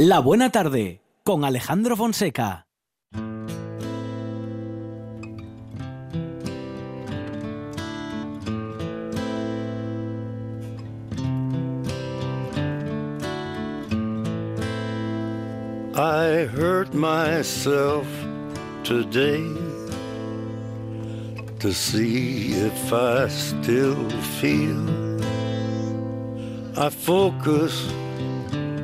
La Buena Tarde con Alejandro Fonseca. I hurt myself today to see if I still feel. I focus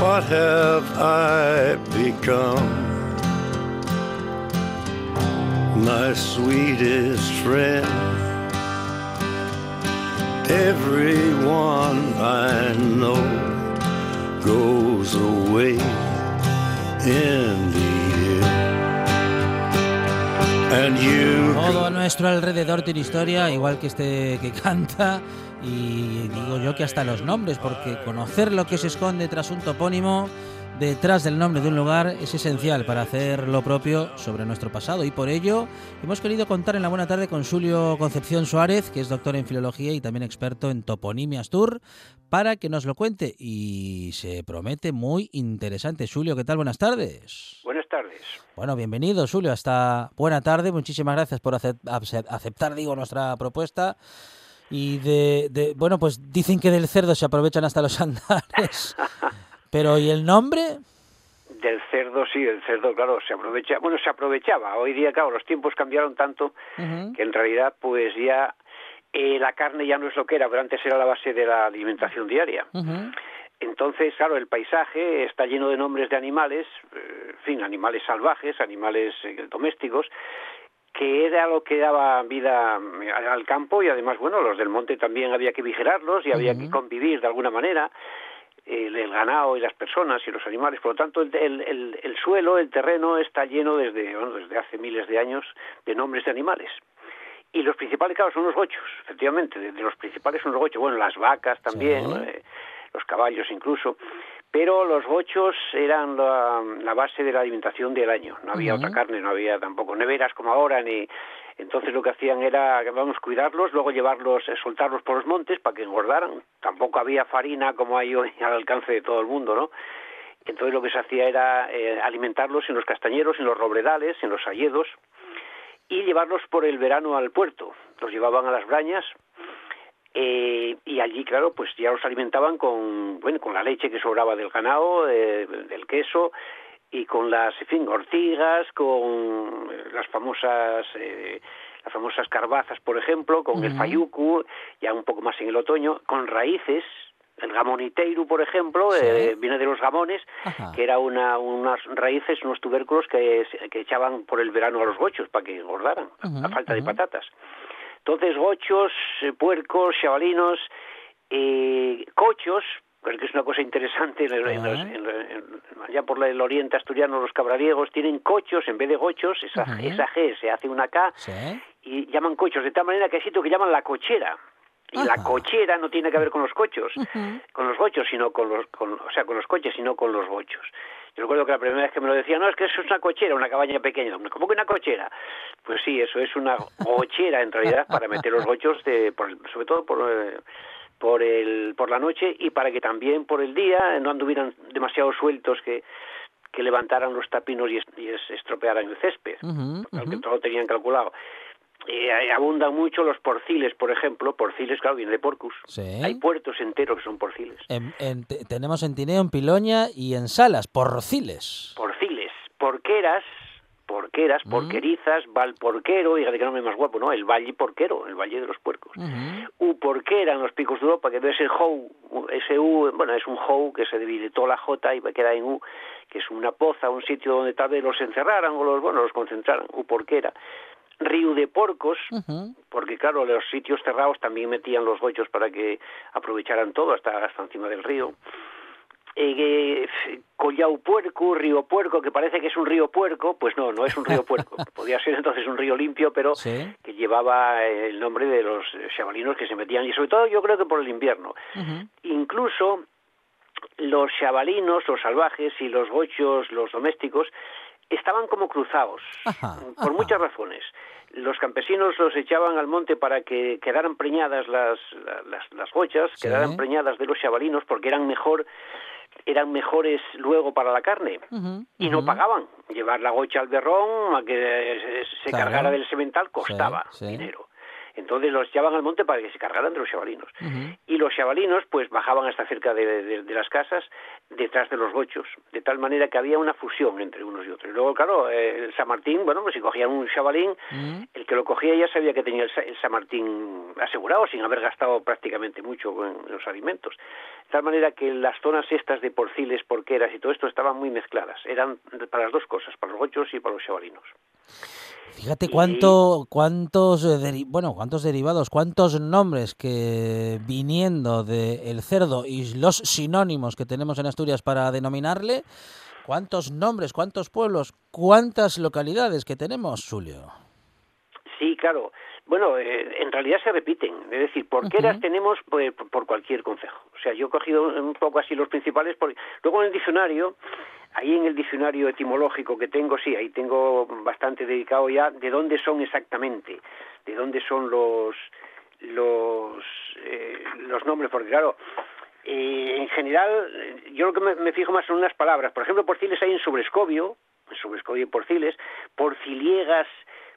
What have I become? My sweetest friend. Everyone I know goes away in the Todo a nuestro alrededor tiene historia, igual que este que canta. Y digo yo que hasta los nombres, porque conocer lo que se esconde tras un topónimo, detrás del nombre de un lugar, es esencial para hacer lo propio sobre nuestro pasado. Y por ello hemos querido contar en la buena tarde con Julio Concepción Suárez, que es doctor en filología y también experto en toponimias tour, para que nos lo cuente. Y se promete muy interesante. Julio, ¿qué tal? Buenas tardes. Buenas tardes. Bueno, bienvenido, Julio, hasta buena tarde. Muchísimas gracias por acep- acep- aceptar, digo, nuestra propuesta. Y de, de- bueno, pues dicen que del cerdo se aprovechan hasta los andares. Pero, ¿y el nombre? Del cerdo, sí, el cerdo, claro, se aprovecha, bueno, se aprovechaba. Hoy día, claro, los tiempos cambiaron tanto que en realidad, pues ya eh, la carne ya no es lo que era, pero antes era la base de la alimentación diaria. Entonces, claro, el paisaje está lleno de nombres de animales, eh, en fin, animales salvajes, animales eh, domésticos, que era lo que daba vida eh, al campo y además, bueno, los del monte también había que vigilarlos y había que convivir de alguna manera el, el ganado y las personas y los animales. Por lo tanto, el, el, el- el suelo, el terreno está lleno desde, bueno, desde hace miles de años de nombres de animales. Y los principales, claro, son los gochos, efectivamente. De, de los principales son los gochos. Bueno, las vacas también, Sí. eh, los caballos incluso. Pero los gochos eran la, la base de la alimentación del año. No había otra carne, no había tampoco neveras como ahora, ni... Entonces lo que hacían era, vamos, cuidarlos, luego llevarlos, eh, soltarlos por los montes para que engordaran. Tampoco había farina como hay hoy al alcance de todo el mundo, ¿no? Entonces lo que se hacía era eh, alimentarlos en los castañeros, en los robledales, en los hayedos y llevarlos por el verano al puerto. Los llevaban a las brañas eh, y allí, claro, pues ya los alimentaban con, bueno, con la leche que sobraba del ganado, eh, del queso y con las, en fin, ortigas, con eh, las famosas eh, las famosas carbazas, por ejemplo, con el fayucu, ya un poco más en el otoño, con raíces, el gamoniteiru, por ejemplo, Sí. eh, viene de los gamones, Ajá. que era una, unas raíces, unos tubérculos que, que echaban por el verano a los gochos para que engordaran, a- Ujú, a falta de patatas. Entonces, gochos, eh, puercos, chavalinos, eh, cochos, porque es una cosa interesante, en el- en los- en allá por el oriente asturiano los cabrariegos tienen cochos en vez de gochos, esa, esa G se hace una K Sí. y llaman cochos, de tal manera que hay sitio que llaman la cochera. Y la cochera no tiene que ver con los cochos, con los gochos, sino con los, con, o sea, con los coches, sino con los gochos. Yo recuerdo que la primera vez que me lo decía, no, es que eso es una cochera, una cabaña pequeña. ¿Cómo que una cochera? Pues sí, eso es una gochera en realidad para meter los gochos, de, por sobre todo por, eh, por, el, por la noche y para que también por el día no anduvieran demasiado sueltos que, que levantaran los tapinos y, es- y es- estropearan el césped, al que todo lo tenían calculado. Eh, abundan mucho los porciles, por ejemplo. Porciles, claro, viene de porcus. Sí. Hay puertos enteros que son porciles. En- en- te- tenemos en Tineo, en Piloña y en Salas, porciles. Porciles, porqueras, porqueras, Mm. porquerizas, valporquero, fíjate que nombre más guapo, ¿no? El valle porquero, el valle de los puercos. U porquera en los picos de Europa, que debe ser how, ese U, bueno, es un how que se debilitó la J y queda en U, que es una poza, un sitio donde tal vez los encerraran o los, bueno, los concentraran, U porquera. Río de Porcos, porque claro, los sitios cerrados también metían los gochos para que aprovecharan todo hasta, hasta encima del río. Eh, Collao Puerco, Río Puerco, que parece que es un río puerco, pues no, no es un río puerco. Podía ser entonces un río limpio, pero Sí. que llevaba el nombre de los chavalinos que se metían, y sobre todo yo creo que por el invierno. Incluso los chavalinos, los salvajes y los gochos, los domésticos, estaban como cruzados, Ajá, por ajá. muchas razones. Los campesinos los echaban al monte para que quedaran preñadas las, la- las, las gochas, Sí. quedaran preñadas de los chavalinos, porque eran mejor eran mejores luego para la carne y no pagaban. Llevar la gocha al berrón a que se- se Claro. cargara del semental costaba Sí, sí. dinero. Entonces los echaban al monte para que se cargaran de los chavalinos. Y los chavalinos pues bajaban hasta cerca de, de- de las casas detrás de los gochos, de tal manera que había una fusión entre unos y otros. Y luego, claro, eh, el San Martín, bueno, pues si cogían un chavalín, el que lo cogía ya sabía que tenía el, Sa- el San Martín asegurado sin haber gastado prácticamente mucho en los alimentos. De tal manera que las zonas estas de porciles, porqueras y todo esto estaban muy mezcladas. Eran para las dos cosas, para los gochos y para los chavalinos. Fíjate cuánto, cuántos, eh, deri- bueno, cuántos derivados, cuántos nombres que viniendo del cerdo y los sinónimos que tenemos en Asturias para denominarle, cuántos nombres, cuántos pueblos, cuántas localidades que tenemos, Julio. Sí, claro. Bueno, eh, en realidad se repiten. Es decir, porqueras Ujú. tenemos pues, por, por cualquier concejo. O sea, yo he cogido un poco así los principales. Porque... Luego en el diccionario, ahí en el diccionario etimológico que tengo, sí, ahí tengo bastante dedicado ya de dónde son exactamente, de dónde son los los eh, los nombres, porque claro, eh, en general, yo lo que me, fijo más son unas palabras. Por ejemplo, porciles hay en sobrescobio, en sobrescobio y porciles, porciliegas,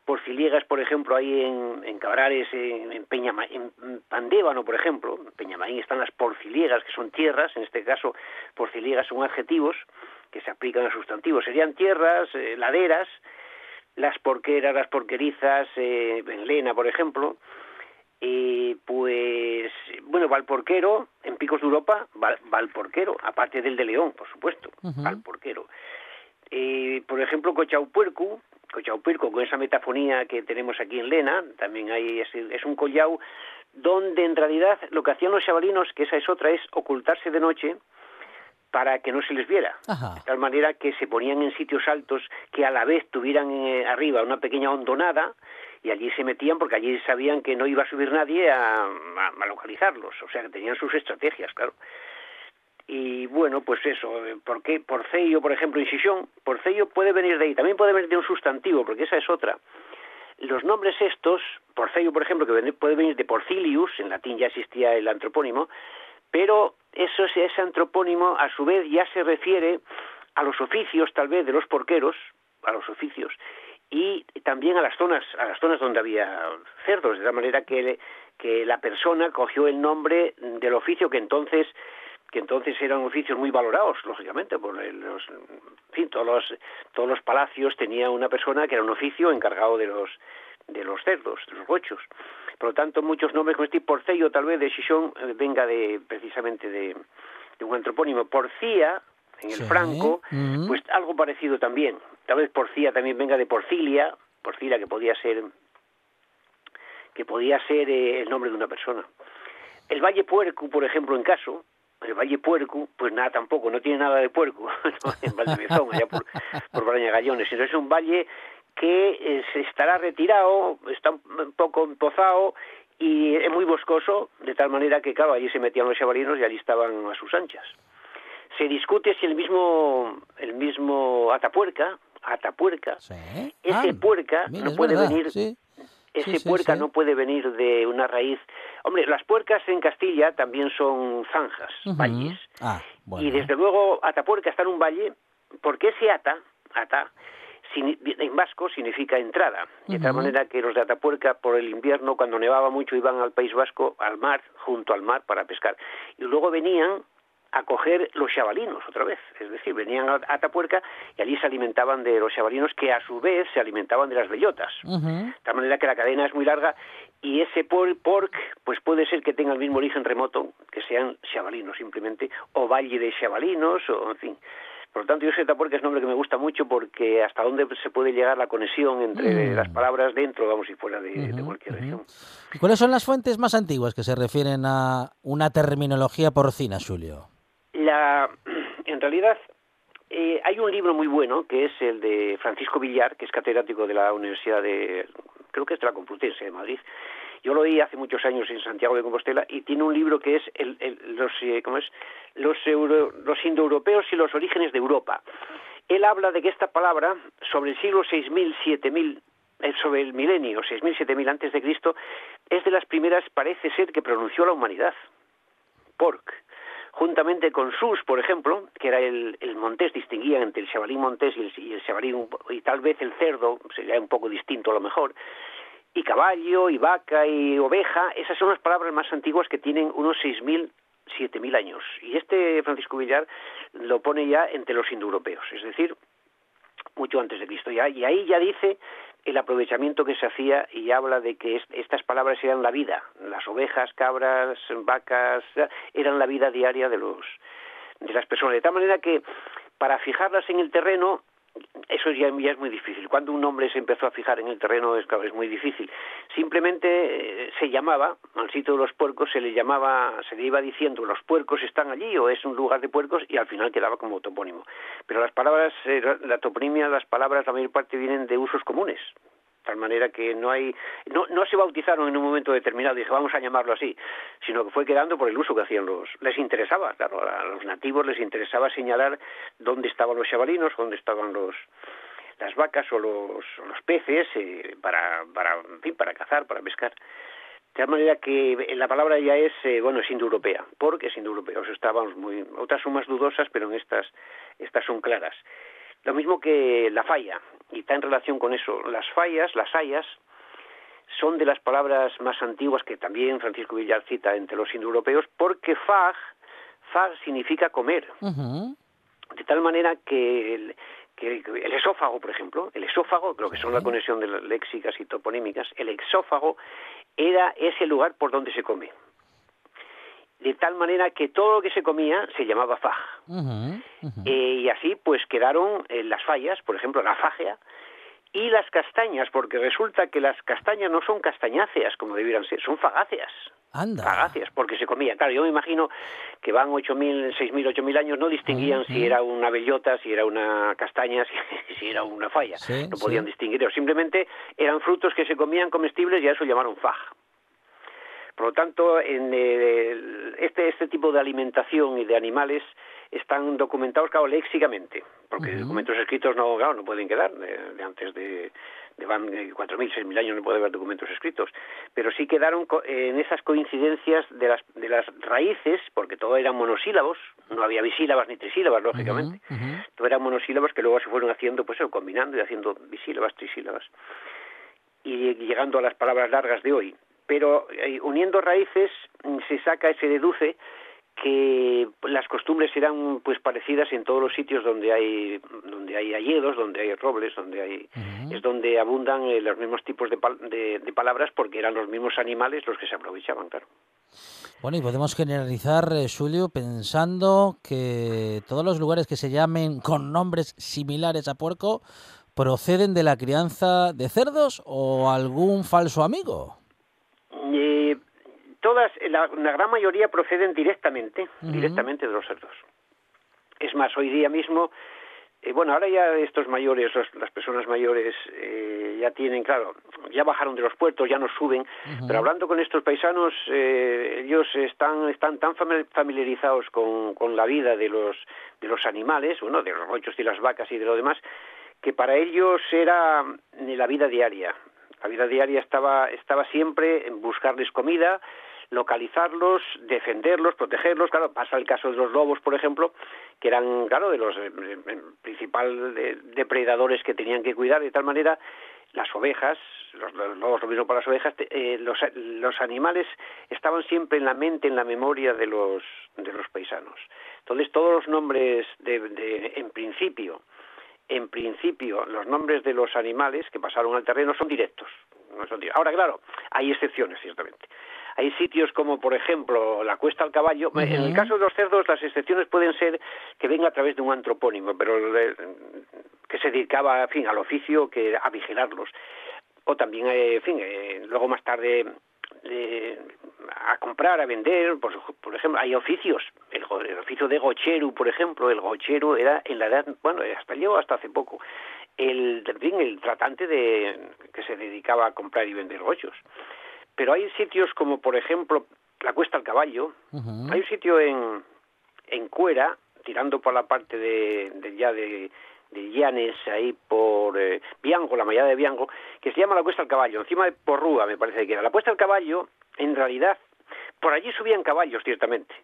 porciliegas, por ejemplo, hay en, en Cabrales, en, en, Peñama, en Pandébano, por ejemplo, en Peñamaín están las porciliegas, que son tierras, en este caso, porciliegas son adjetivos que se aplican a sustantivos. Serían tierras, eh, laderas, las porqueras, las porquerizas, eh, en Lena, por ejemplo, eh, pues, bueno, Valporquero, en Picos de Europa, Val, Valporquero, aparte del de León, por supuesto, Ujú. Valporquero. Eh, por ejemplo, Cochaupuercu, Cochaupuerco, con esa metafonía que tenemos aquí en Lena, también hay, es, es un collau donde en realidad lo que hacían los chavalinos, que esa es otra, es ocultarse de noche para que no se les viera. Ajá. De tal manera que se ponían en sitios altos que a la vez tuvieran eh, arriba una pequeña hondonada y allí se metían porque allí sabían que no iba a subir nadie a, a- a localizarlos. O sea, que tenían sus estrategias, claro. Y bueno, pues eso, eh, ¿por qué? Porcello, por ejemplo, incisión, porcello puede venir de ahí, también puede venir de un sustantivo, porque esa es otra. Los nombres estos, porcello, por ejemplo, que puede venir de porcilius, en latín ya existía el antropónimo, pero eso, ese antropónimo a su vez ya se refiere a los oficios tal vez de los porqueros, a los oficios, y también a las zonas, a las zonas donde había cerdos, de tal manera que, que la persona cogió el nombre del oficio que entonces que entonces eran oficios muy valorados, lógicamente, por los, en fin, todos los, todos los palacios tenía una persona que era un oficio encargado de los de los cerdos, de los bochos. Por lo tanto, muchos nombres como este porcello, tal vez de Chichón, eh, venga de precisamente de, de un antropónimo. Porcía, en el Sí. Franco, pues algo parecido también. Tal vez porcía también venga de porcilia, porcilia que podía ser que podía ser eh, el nombre de una persona. El Valle Puerco, por ejemplo, en caso, el Valle Puerco, pues nada tampoco, no tiene nada de puerco, ¿no? en Valdemezón, allá por, por Baraña Gallones. Entonces es un valle que eh, se estará retirado, está un poco empozado y es muy boscoso, de tal manera que, claro, allí se metían los chavalinos y allí estaban a sus anchas. Se discute si el mismo, el mismo Atapuerca, Atapuerca, Sí. ese Ah, puerca mira, no puede verdad, venir sí. ese Sí, puerca no puede venir de una raíz. Hombre, las puercas en Castilla también son zanjas, valles. Ah, bueno. Y desde luego Atapuerca está en un valle, porque ese ata, ata, en vasco significa entrada. De tal manera que los de Atapuerca por el invierno, cuando nevaba mucho, iban al País Vasco, al mar, junto al mar, para pescar. Y luego venían a coger los chavalinos otra vez. Es decir, venían a Atapuerca y allí se alimentaban de los chavalinos que a su vez se alimentaban de las bellotas. De tal manera que la cadena es muy larga y ese por, porc pues puede ser que tenga el mismo origen remoto, que sean chavalinos simplemente, o valle de chavalinos, o en fin. Por lo tanto, yo sé Tapuerca es un nombre que me gusta mucho porque hasta dónde se puede llegar la conexión entre Mm. las palabras dentro, vamos, y fuera de, cualquier región. ¿Y cuáles son las fuentes más antiguas que se refieren a una terminología porcina, Julio? La, en realidad, eh, hay un libro muy bueno que es el de Francisco Villar, que es catedrático de la Universidad de, creo que es de la Complutense de Madrid. Yo lo oí hace muchos años en Santiago de Compostela y tiene un libro que es, el, los, eh, ¿cómo es? Los, los indoeuropeos y los orígenes de Europa. Él habla de que esta palabra, sobre el siglo 6000, 7000, eh, sobre el milenio 6000, 7000 antes de Cristo, es de las primeras, parece ser, que pronunció la humanidad. Pork juntamente con sus, por ejemplo, que era el, el montés, distinguían entre el chavalín montés y el, y el chavalín, y tal vez el cerdo, sería un poco distinto a lo mejor, y caballo, y vaca, y oveja, esas son las palabras más antiguas que tienen unos 6.000, 7.000 años. Y este Francisco Villar lo pone ya entre los indoeuropeos, es decir, mucho antes de Cristo. Y ahí ya dice el aprovechamiento que se hacía y habla de que estas palabras eran la vida, las ovejas, cabras, vacas, eran la vida diaria de los de las personas, de tal manera que para fijarlas en el terreno eso ya, es muy difícil. Cuando un hombre se empezó a fijar en el terreno es, muy difícil. Simplemente eh, se llamaba, al sitio de los puercos se le llamaba, se le iba diciendo los puercos están allí o es un lugar de puercos y al final quedaba como topónimo. Pero las palabras, eh, la toponimia, las palabras, la mayor parte vienen de usos comunes tal manera que no hay no, no se bautizaron en un momento determinado y dije vamos a llamarlo así sino que fue quedando por el uso que hacían los les interesaba claro a los nativos les interesaba señalar dónde estaban los chavalinos dónde estaban los las vacas o los, los peces eh, para para en fin, para cazar para pescar de tal manera que la palabra ya es, eh, bueno, es indoeuropea, porque es indoeuropea. O estábamos muy, otras son más dudosas, pero en estas, estas son claras. Lo mismo que la falla, y está en relación con eso. Las fallas, las hayas, son de las palabras más antiguas que también Francisco Villar cita entre los indoeuropeos, porque fag, fag significa comer. De tal manera que el, que el esófago, por ejemplo, el esófago, lo que son la conexión de las léxicas y toponímicas, el exófago era ese lugar por donde se come. De tal manera que todo lo que se comía se llamaba faj. Eh, y así pues quedaron eh, las fallas, por ejemplo la fagia, y las castañas, porque resulta que las castañas no son castañáceas como debieran ser, son fagáceas. Anda. Fagáceas, porque se comía. Claro, yo me imagino que van 8.000, 6.000, 8.000 años, no distinguían si era una bellota, si era una castaña, si, era una falla. no podían distinguir. Simplemente eran frutos que se comían comestibles y a eso llamaron faj. Por lo tanto, en este, este tipo de alimentación y de animales están documentados, claro, léxicamente, porque documentos escritos no, claro, no pueden quedar, de, antes de, de van 4.000, eh, 6.000 años no puede haber documentos escritos, pero sí quedaron en esas coincidencias de las, de las raíces, porque todo eran monosílabos, no había bisílabas ni trisílabas, lógicamente, todo eran monosílabos que luego se fueron haciendo, pues eso, combinando y haciendo bisílabas, trisílabas, y llegando a las palabras largas de hoy pero eh, uniendo raíces mm, se saca, se deduce que las costumbres serán pues parecidas en todos los sitios donde hay donde hay hayedos, donde hay robles, donde hay es donde abundan eh, los mismos tipos de, de, palabras porque eran los mismos animales los que se aprovechaban, claro. Bueno, y podemos generalizar, eh, Julio, pensando que todos los lugares que se llamen con nombres similares a puerco proceden de la crianza de cerdos o algún falso amigo. Todas, la, gran mayoría proceden directamente, directamente de los cerdos. Es más, hoy día mismo, eh, bueno, ahora ya estos mayores, las personas mayores, eh, ya tienen, claro, ya bajaron de los puertos, ya no suben, pero hablando con estos paisanos, eh, ellos están, están tan familiarizados con, con la vida de los, de los animales, bueno, de los rochos y las vacas y de lo demás, que para ellos era la vida diaria. La vida diaria estaba, estaba siempre en buscarles comida, localizarlos, defenderlos, protegerlos. Claro, pasa el caso de los lobos, por ejemplo, que eran, claro, de los eh, eh, principales depredadores que tenían que cuidar, de tal manera las ovejas, los, lobos lo mismo para las ovejas, eh, los, los, animales estaban siempre en la mente, en la memoria de los, de los paisanos. Entonces todos los nombres de, de en principio en principio, los nombres de los animales que pasaron al terreno son directos. Ahora, claro, hay excepciones, ciertamente. Hay sitios como, por ejemplo, la Cuesta al Caballo. En el caso de los cerdos, las excepciones pueden ser que venga a través de un antropónimo, pero que se dedicaba, en fin, al oficio, que a vigilarlos. O también, eh, en fin, eh, luego más tarde a comprar, a vender, por, por ejemplo, hay oficios, el, el, oficio de gochero, por ejemplo, el gochero era en la edad, bueno, hasta llegó hasta hace poco, el, en fin, el tratante de que se dedicaba a comprar y vender gochos. Pero hay sitios como, por ejemplo, la Cuesta al Caballo, hay un sitio en, en Cuera, tirando por la parte de, de ya de, de Llanes, ahí por eh, Bianco, la mallada de Bianco, que se llama la Cuesta al Caballo, encima de Porrúa me parece que era. La Cuesta al Caballo, en realidad, por allí subían caballos, ciertamente.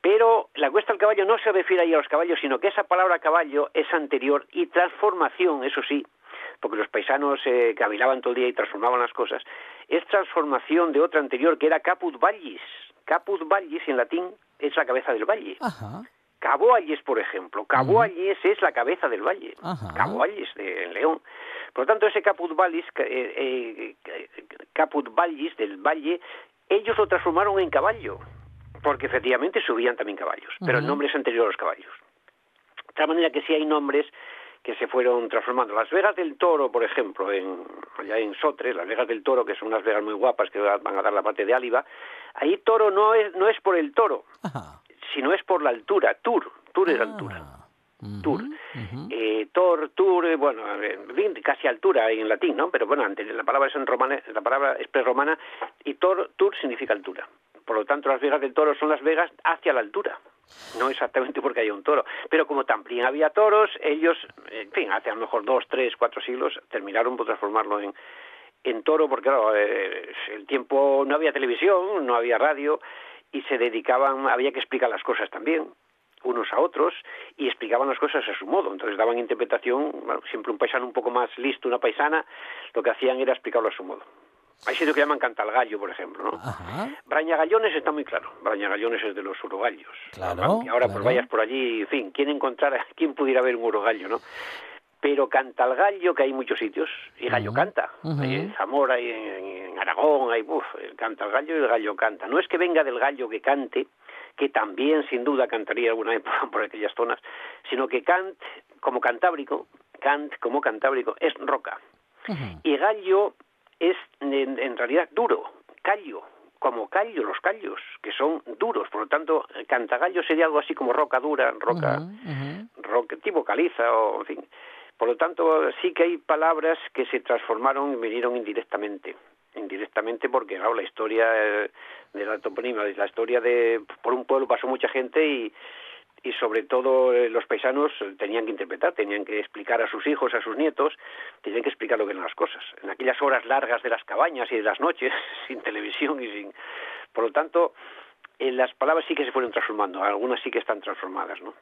Pero la cuesta al caballo no se refiere ahí a los caballos, sino que esa palabra caballo es anterior y transformación, eso sí, porque los paisanos eh, cavilaban todo el día y transformaban las cosas, es transformación de otra anterior que era caput vallis. Caput vallis en latín es la cabeza del valle. Ajá. Por ejemplo. Caboalles es la cabeza del valle. Caboalles de en León. Por lo tanto, ese Caput Vallis, eh, eh, Caput Vallis del valle, ellos lo transformaron en caballo, porque efectivamente subían también caballos, pero el nombre es anterior a los caballos. De tal manera que sí hay nombres que se fueron transformando. Las Vegas del Toro, por ejemplo, en, allá en Sotres, las Vegas del Toro, que son unas vegas muy guapas que van a dar la parte de Áliva, ahí toro no es, no es por el toro, Ajá. sino es por la altura, Tur, Tur es altura. Ah. Ujú, Tur. ujú. Eh, tor, tur, eh, bueno, en fin, casi altura en latín, ¿no? Pero bueno, antes la palabra es en romana, la palabra es prerromana y tor, tur significa altura. Por lo tanto, las vegas del toro son las vegas hacia la altura. No exactamente porque haya un toro. Pero como también había toros, ellos, en fin, hace a lo mejor dos, tres, cuatro siglos, terminaron por transformarlo en, en toro, porque claro, eh, el tiempo no había televisión, no había radio, y se dedicaban, había que explicar las cosas también unos a otros y explicaban las cosas a su modo. Entonces daban interpretación, siempre un paisano un poco más listo, una paisana, lo que hacían era explicarlo a su modo. Hay sitios que llaman cantalgallo, por ejemplo, ¿no? Ajá. Brañagallones está muy claro. Brañagallones es de los urogallos. Claro, ahora claro. pues vayas por allí, en fin, ¿quién encontrara, quién pudiera ver un urogallo, no? Pero canta el gallo, que hay muchos sitios, y gallo Ujú, canta. ujú. Hay en Zamora, hay en, en Aragón, hay, uf, el canta el gallo y el gallo canta. No es que venga del gallo que cante, que también sin duda cantaría alguna vez por, aquellas zonas, sino que cant, como cantábrico, cant como cantábrico, es roca. Ujú. Y gallo es en, en realidad duro, callo, como callo, los callos, que son duros. Por lo tanto, cantagallo sería algo así como roca dura, roca, roca tipo caliza, o en fin. Por lo tanto, sí que hay palabras que se transformaron y vinieron indirectamente. Indirectamente porque, claro, la historia eh, de la toponimia, la historia de... Por un pueblo pasó mucha gente y, y sobre todo eh, los paisanos tenían que interpretar, tenían que explicar a sus hijos, a sus nietos, tenían que explicar lo que eran las cosas. En aquellas horas largas de las cabañas y de las noches, sin televisión y sin... Por lo tanto, las palabras sí que se fueron transformando, algunas sí que están transformadas, ¿no?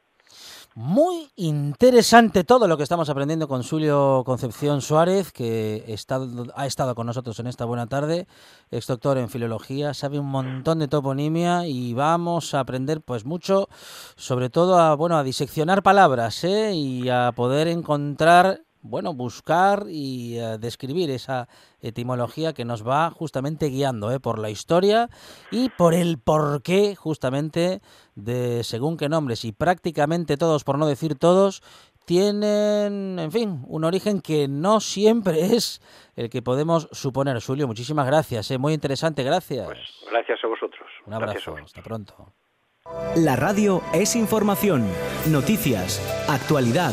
Muy interesante todo lo que estamos aprendiendo con Julio Concepción Suárez, que ha estado con nosotros en esta buena tarde, ex doctor en filología, sabe un montón de toponimia y vamos a aprender pues mucho, sobre todo a bueno a diseccionar palabras ¿eh? y a poder encontrar bueno, buscar y eh, describir esa etimología que nos va justamente guiando ¿eh? por la historia y por el porqué justamente de según qué nombres y prácticamente todos, por no decir todos, tienen, en fin, un origen que no siempre es el que podemos suponer. Julio, muchísimas gracias, ¿eh? muy interesante, gracias. Pues gracias a vosotros. un abrazo, vosotros. hasta pronto. La radio es información, noticias, actualidad.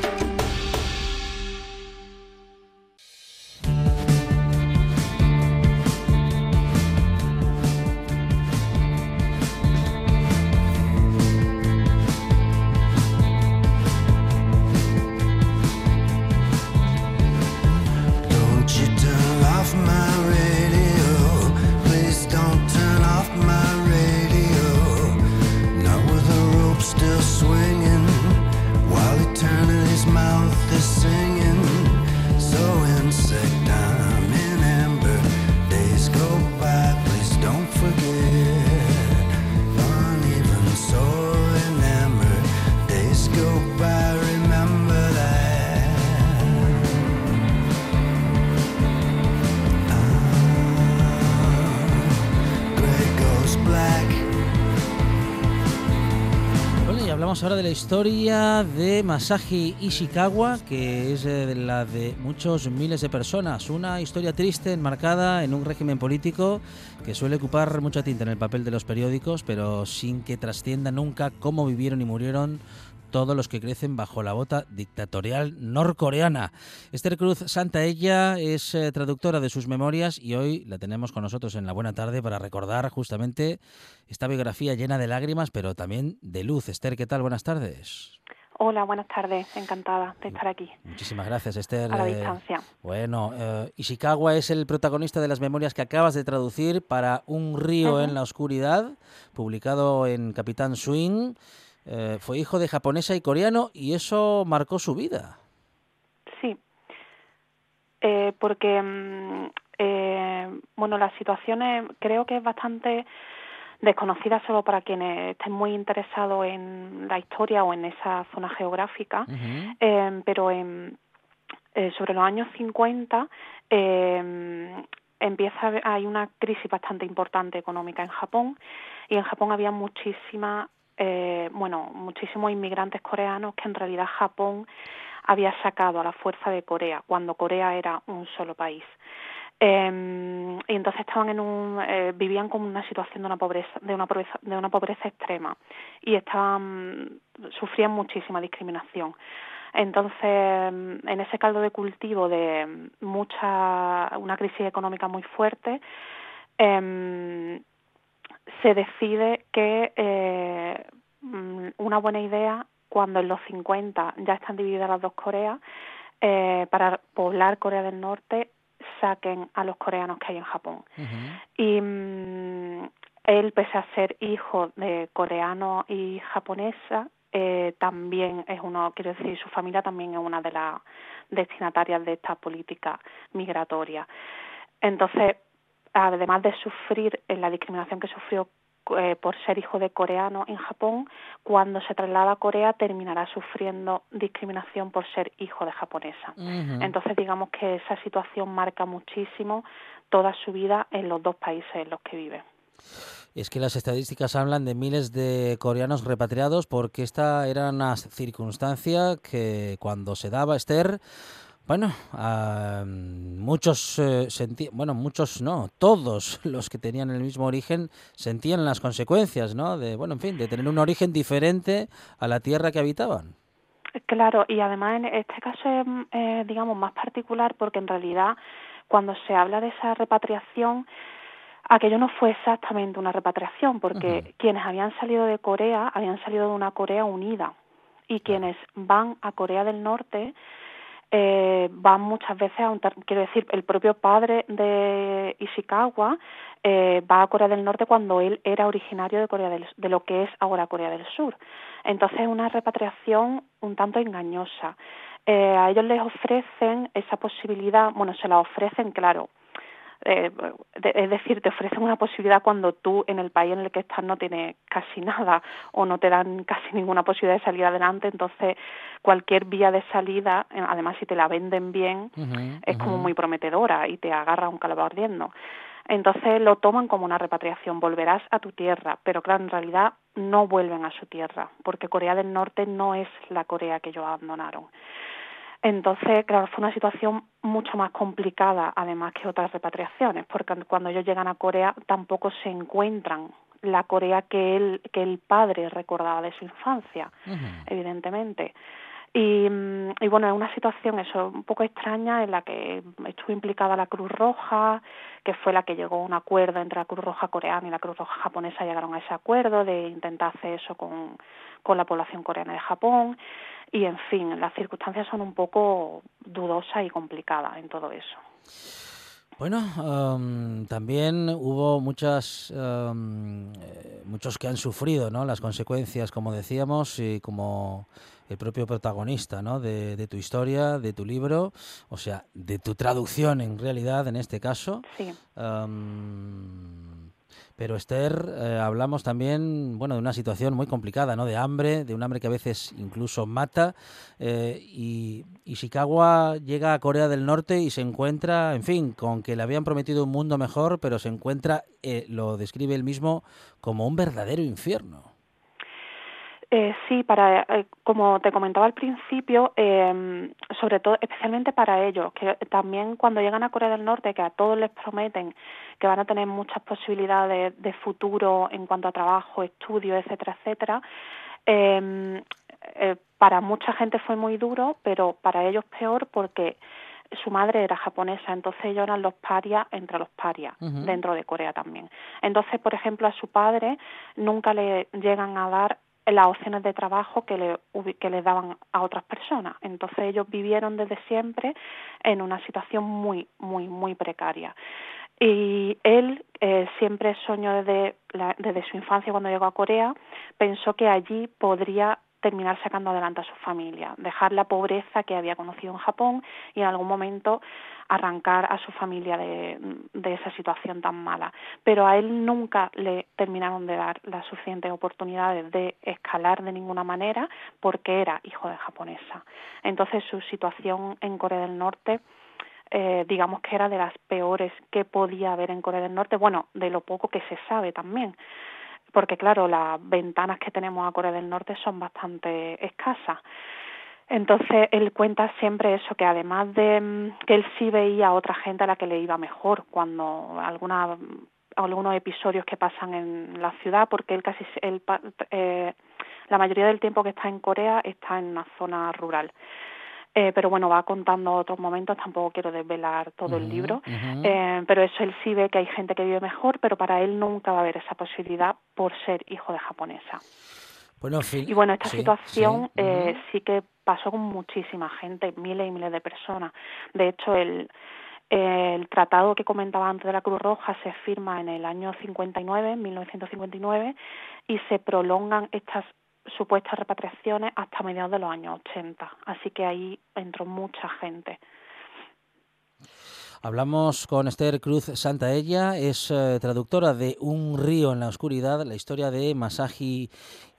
Historia de Masaji Ishikawa, que es eh, la de muchos miles de personas. Una historia triste enmarcada en un régimen político que suele ocupar mucha tinta en el papel de los periódicos, pero sin que trascienda nunca cómo vivieron y murieron todos los que crecen bajo la bota dictatorial norcoreana. Esther Cruz Santa ella es eh, traductora de sus memorias y hoy la tenemos con nosotros en la buena tarde para recordar justamente esta biografía llena de lágrimas, pero también de luz. Esther, ¿qué tal? Buenas tardes. Hola, buenas tardes. Encantada de estar aquí. Muchísimas gracias, Esther. A la Eh, distancia. Bueno, eh, Ishikawa es el protagonista de las memorias que acabas de traducir para Un río Ujú. en la oscuridad, publicado en Capitán Swing. Eh, fue hijo de japonesa y coreano y eso marcó su vida. Sí. Eh, porque, mm, eh, bueno, la situación creo que es bastante desconocida solo para quienes estén muy interesados en la historia o en esa zona geográfica. Eh, pero en, eh, sobre los años 50 eh, empieza hay una crisis bastante importante económica en Japón y en Japón había muchísima eh, bueno muchísimos inmigrantes coreanos que en realidad Japón había sacado a la fuerza de Corea cuando Corea era un solo país. Eh, y entonces estaban en un eh, vivían con una situación de una pobreza de una pobreza de una pobreza extrema y estaban sufrían muchísima discriminación. Entonces en ese caldo de cultivo de mucha una crisis económica muy fuerte em, se decide que eh, mm, una buena idea cuando en los 50 ya están divididas las dos Coreas eh, para poblar Corea del Norte saquen a los coreanos que hay en Japón. Y mm, él pese a ser hijo de coreano y japonesa eh, también es uno quiero decir su familia también es una de las destinatarias de esta política migratoria. Entonces además de sufrir eh, la discriminación que sufrió eh, por ser hijo de coreano en Japón, cuando se traslada a Corea terminará sufriendo discriminación por ser hijo de japonesa. Entonces digamos que esa situación marca muchísimo toda su vida en los dos países en los que vive. Es que las estadísticas hablan de miles de coreanos repatriados porque esta era una circunstancia que cuando se daba Esther, bueno, ah, muchos eh, bueno, muchos no, todos los que tenían el mismo origen sentían las consecuencias, ¿no? De, bueno, en fin, de tener un origen diferente a la tierra que habitaban. Claro, y además en este caso es, eh, digamos, más particular porque en realidad cuando se habla de esa repatriación, aquello no fue exactamente una repatriación porque quienes habían salido de Corea habían salido de una Corea unida y quienes van a Corea del Norte eh, van muchas veces a un quiero decir el propio padre de Ishikawa eh, va a Corea del Norte cuando él era originario de Corea del de lo que es ahora Corea del Sur. Entonces es una repatriación un tanto engañosa. Eh, a ellos les ofrecen esa posibilidad bueno se la ofrecen claro eh, de- es decir, te ofrecen una posibilidad cuando tú en el país en el que estás no tienes casi nada o no te dan casi ninguna posibilidad de salir adelante, entonces cualquier vía de salida, eh, además si te la venden bien, es como muy prometedora y te agarra un calor ardiendo. Entonces lo toman como una repatriación, volverás a tu tierra, pero claro, en realidad no vuelven a su tierra, porque Corea del Norte no es la Corea que ellos abandonaron. Entonces, claro, fue una situación mucho más complicada, además que otras repatriaciones, porque cuando ellos llegan a Corea tampoco se encuentran la Corea que él, que el padre recordaba de su infancia, evidentemente. Y, mm, y bueno, es una situación eso un poco extraña en la que estuvo implicada la Cruz Roja, que fue la que llegó a un acuerdo entre la Cruz Roja coreana y la Cruz Roja japonesa, llegaron a ese acuerdo de intentar hacer eso con, con la población coreana de Japón. Y en fin, las circunstancias son un poco dudosas y complicadas en todo eso. Bueno, am, también hubo muchas, am, eh, muchos que han sufrido, ¿no? Las consecuencias, como decíamos, y como el propio protagonista, ¿no? De, de tu historia, de tu libro, o sea, de tu traducción en realidad, en este caso. Sí. Pero Esther, eh, hablamos también, bueno, de una situación muy complicada, ¿no? De hambre, de un hambre que a veces incluso mata. eh, y Ishikawa llega a Corea del Norte y se encuentra, en fin, con que le habían prometido un mundo mejor, pero se encuentra, eh, lo describe él mismo, como un verdadero infierno. Eh, sí, para eh, como te comentaba al principio, eh, sobre todo, especialmente para ellos, que también cuando llegan a Corea del Norte, que a todos les prometen que van a tener muchas posibilidades de futuro en cuanto a trabajo, estudio, etcétera, etcétera. Eh, eh, para mucha gente fue muy duro, pero para ellos peor porque su madre era japonesa, entonces ellos eran los parias entre los parias dentro de Corea también. Entonces, por ejemplo, a su padre nunca le llegan a dar las opciones de trabajo que le que les daban a otras personas. Entonces ellos vivieron desde siempre en una situación muy muy muy precaria. Y él eh, siempre soñó desde, la- desde su infancia cuando llegó a Corea, pensó que allí podría terminar sacando adelante a su familia, dejar la pobreza que había conocido en Japón y en algún momento arrancar a su familia de, de esa situación tan mala. Pero a él nunca le terminaron de dar las suficientes oportunidades de escalar de ninguna manera porque era hijo de japonesa. Entonces su situación en Corea del Norte eh, digamos que era de las peores que podía haber en Corea del Norte, bueno, de lo poco que se sabe también, porque claro, las ventanas que tenemos a Corea del Norte son bastante escasas. Entonces él cuenta siempre eso, que además de mm, que él sí veía a otra gente a la que le iba mejor cuando alguna algunos episodios que pasan en la ciudad, porque él casi él, eh, la mayoría del tiempo que está en Corea está en una zona rural. Eh, pero bueno, va contando otros momentos, tampoco quiero desvelar todo el libro, eh, pero eso él sí ve que hay gente que vive mejor, pero para él nunca va a haber esa posibilidad por ser hijo de japonesa. Bueno, Y bueno, esta sí, situación sí, eh, sí que pasó con muchísima gente, miles y miles de personas. De hecho, el, el tratado que comentaba antes de la Cruz Roja se firma en el año 59, 1959, y se prolongan estas supuestas repatriaciones hasta mediados de los años 80. Así que ahí entró mucha gente. Hablamos con Esther Cruz Santaella, es eh, traductora de Un río en la oscuridad, la historia de Masaji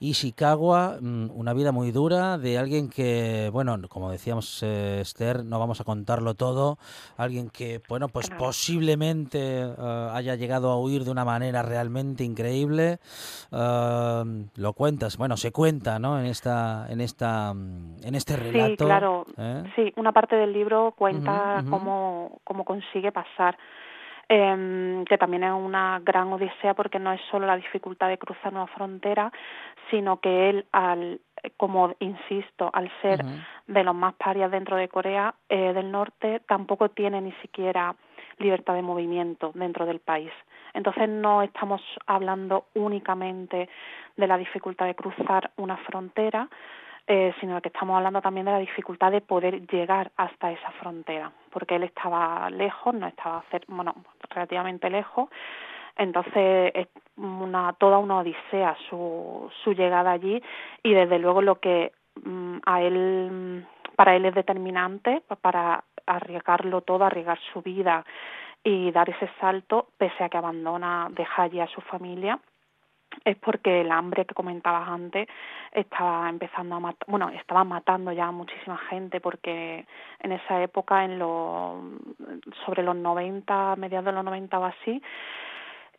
Ishikawa, mm, una vida muy dura de alguien que, bueno, como decíamos eh, Esther, no vamos a contarlo todo, alguien que, bueno, pues Claro. posiblemente eh, haya llegado a huir de una manera realmente increíble. Eh, lo cuentas, bueno, se cuenta, ¿no? En esta, en esta, mm, en este relato. Sí, claro. ¿eh? Sí, una parte del libro cuenta cómo, cómo consigue pasar, em, que también es una gran odisea porque no es solo la dificultad de cruzar una frontera, sino que él, al, como insisto, al ser de los más parias dentro de Corea eh, del Norte, tampoco tiene ni siquiera libertad de movimiento dentro del país. Entonces no estamos hablando únicamente de la dificultad de cruzar una frontera, eh, sino que estamos hablando también de la dificultad de poder llegar hasta esa frontera, porque él estaba lejos, no estaba bueno, relativamente lejos, entonces es una toda una odisea su su llegada allí y desde luego lo que mm, a él mm, para él es determinante pa- para arriesgarlo todo, arriesgar su vida y dar ese salto pese a que abandona, deja allí a su familia es porque el hambre que comentabas antes estaba empezando a matar, bueno, estaba matando ya a muchísima gente porque en esa época, en los, sobre los 90, mediados de los 90 o así,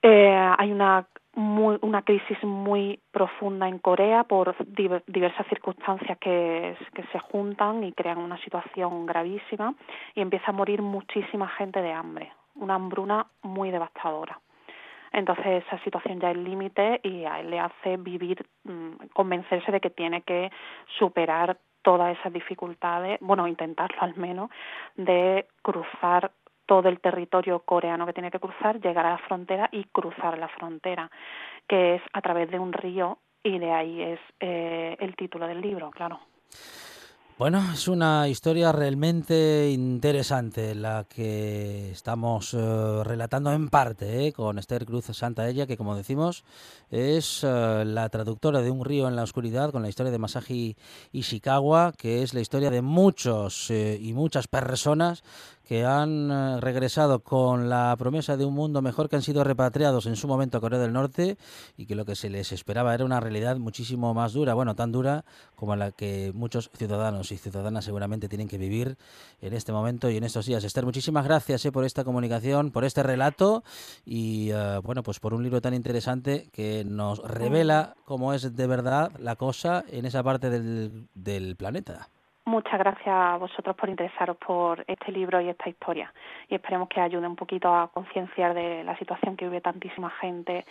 eh, hay una muy, una crisis muy profunda en Corea por diver- diversas circunstancias que, que se juntan y crean una situación gravísima y empieza a morir muchísima gente de hambre, una hambruna muy devastadora. Entonces esa situación ya es límite y a él le hace vivir, mm, convencerse de que tiene que superar todas esas dificultades, bueno, intentarlo al menos, de cruzar todo el territorio coreano que tiene que cruzar, llegar a la frontera y cruzar la frontera, que es a través de un río y de ahí es eh, el título del libro, claro. Bueno, es una historia realmente interesante la que estamos eh, relatando en parte eh, con Esther Cruz Santaella, que como decimos es eh, la traductora de Un río en la oscuridad con la historia de Masaji Ishikawa, que es la historia de muchos y muchas personas que han eh, regresado con la promesa de un mundo mejor, que han sido repatriados en su momento a Corea del Norte y que lo que se les esperaba era una realidad muchísimo más dura, bueno, tan dura como la que muchos ciudadanos y ciudadanas seguramente tienen que vivir en este momento y en estos días. Esther, muchísimas gracias eh, por esta comunicación, por este relato y eh, bueno, pues por un libro tan interesante que nos revela cómo es de verdad la cosa en esa parte del, del planeta. Muchas gracias a vosotros por interesaros por este libro y esta historia. Y esperemos que ayude un poquito a concienciar de la situación que vive tantísima gente,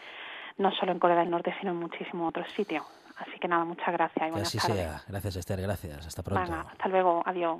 no solo en Corea del Norte, sino en muchísimos otros sitios. Así que nada, muchas gracias y Que así tardes. sea. Gracias, Esther. Gracias. Hasta pronto. Venga, hasta luego. Adiós.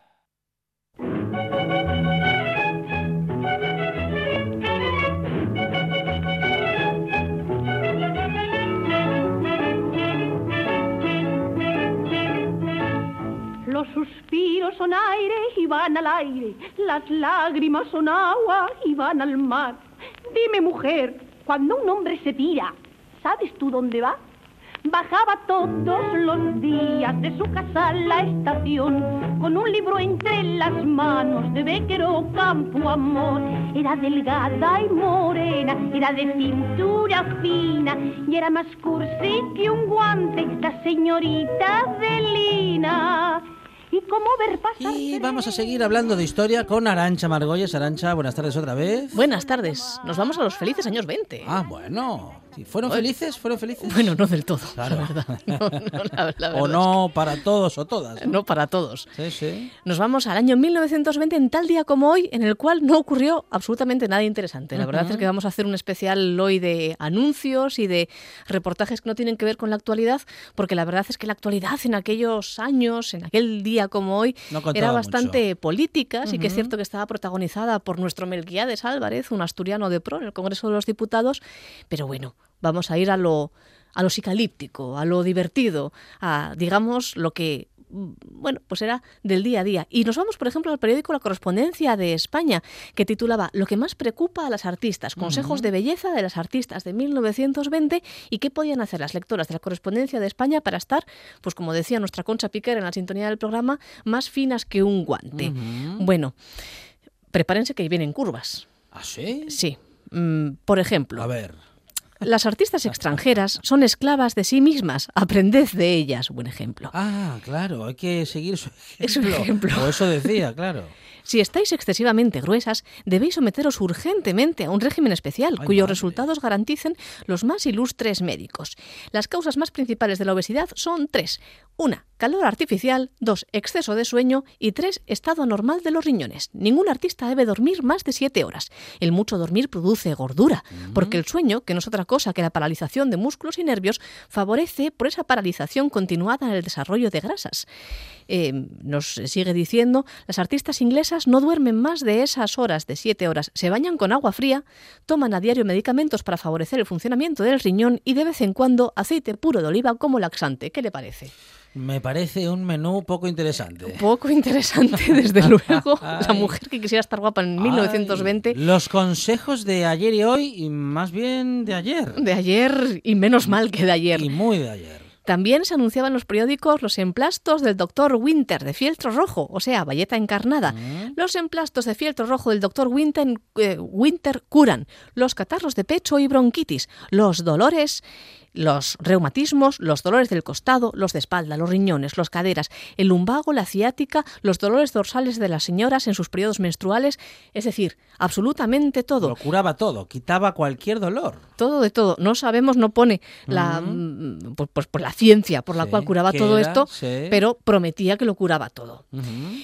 Son aire y van al aire, las lágrimas son agua y van al mar. Dime, mujer, cuando un hombre se tira, ¿sabes tú dónde va? Bajaba todos los días de su casa a la estación con un libro entre las manos de Becker o Campo Amor. Era delgada y morena, era de cintura fina y era más cursi que un guante, la señorita Delina. Y cómo ver pasar Y vamos a seguir hablando de historia con Arancha Margolles. Arancha, buenas tardes otra vez. Buenas tardes. Nos vamos a los felices años 20. Ah, bueno. Sí, ¿Fueron felices? ¿Fueron felices? Bueno, no del todo, Claro. la verdad. No, no, la- la o no para todos o todas. no para todos. Sí, sí. Nos vamos al año 1920 en tal día como hoy, en el cual no ocurrió absolutamente nada interesante. La verdad es que vamos a hacer un especial hoy de anuncios y de reportajes que no tienen que ver con la actualidad, porque la verdad es que la actualidad en aquellos años, en aquel día como hoy, No era mucho. bastante política. Sí que es cierto que estaba protagonizada por nuestro Melquiades Álvarez, un asturiano de pro en el Congreso de los Diputados, pero bueno, vamos a ir a lo a lo psicalíptico, a lo divertido, a digamos lo que mm, bueno, pues era del día a día. Y nos vamos, por ejemplo, al periódico La Correspondencia de España, que titulaba Lo que más preocupa a las artistas, consejos de belleza de las artistas de 1920 y qué podían hacer las lectoras de la Correspondencia de España para estar, pues como decía nuestra Concha Piquer en la sintonía del programa, más finas que un guante. Bueno, prepárense que ahí vienen curvas. ¿Ah, sí? Sí. Mm, por ejemplo, A ver. Las artistas extranjeras son esclavas de sí mismas. Aprended de ellas. Buen ejemplo. Ah, claro, hay que seguir su Es un ejemplo. ejemplo. O eso decía, claro. Si estáis excesivamente gruesas, debéis someteros urgentemente a un régimen especial, Ay, cuyos madre. resultados garanticen los más ilustres médicos. Las causas más principales de la obesidad son tres. Una, calor artificial. Dos, exceso de sueño. Y tres, estado anormal de los riñones. Ningún artista debe dormir más de siete horas. El mucho dormir produce gordura, porque el sueño, que no es otra cosa que la paralización de músculos y nervios, favorece por esa paralización continuada en el desarrollo de grasas. Eh, nos sigue diciendo, las artistas inglesas no duermen más de esas horas, de siete horas. Se bañan con agua fría, toman a diario medicamentos para favorecer el funcionamiento del riñón y de vez en cuando aceite puro de oliva como laxante. ¿Qué le parece? Me parece un menú poco interesante. Poco interesante, desde luego. La mujer que quisiera estar guapa en 1920, Ay, los consejos de ayer y hoy, y más bien de ayer. de ayer y menos mal que de ayer. Y muy de ayer. También se anunciaban en los periódicos los emplastos del doctor Winter de fieltro rojo, o sea, bayeta encarnada. Los emplastos de fieltro rojo del doctor Winter, eh, Winter curan los catarros de pecho y bronquitis, los dolores, los reumatismos, los dolores del costado, los de espalda, los riñones, los caderas, el lumbago, la ciática, los dolores dorsales de las señoras en sus periodos menstruales, es decir, absolutamente todo. Lo curaba todo, quitaba cualquier dolor. Todo de todo. No sabemos, no pone la, mm, pues, pues, pues la ciencia por la Sí, cual curaba ¿qué todo era? esto, Sí. pero prometía que lo curaba todo.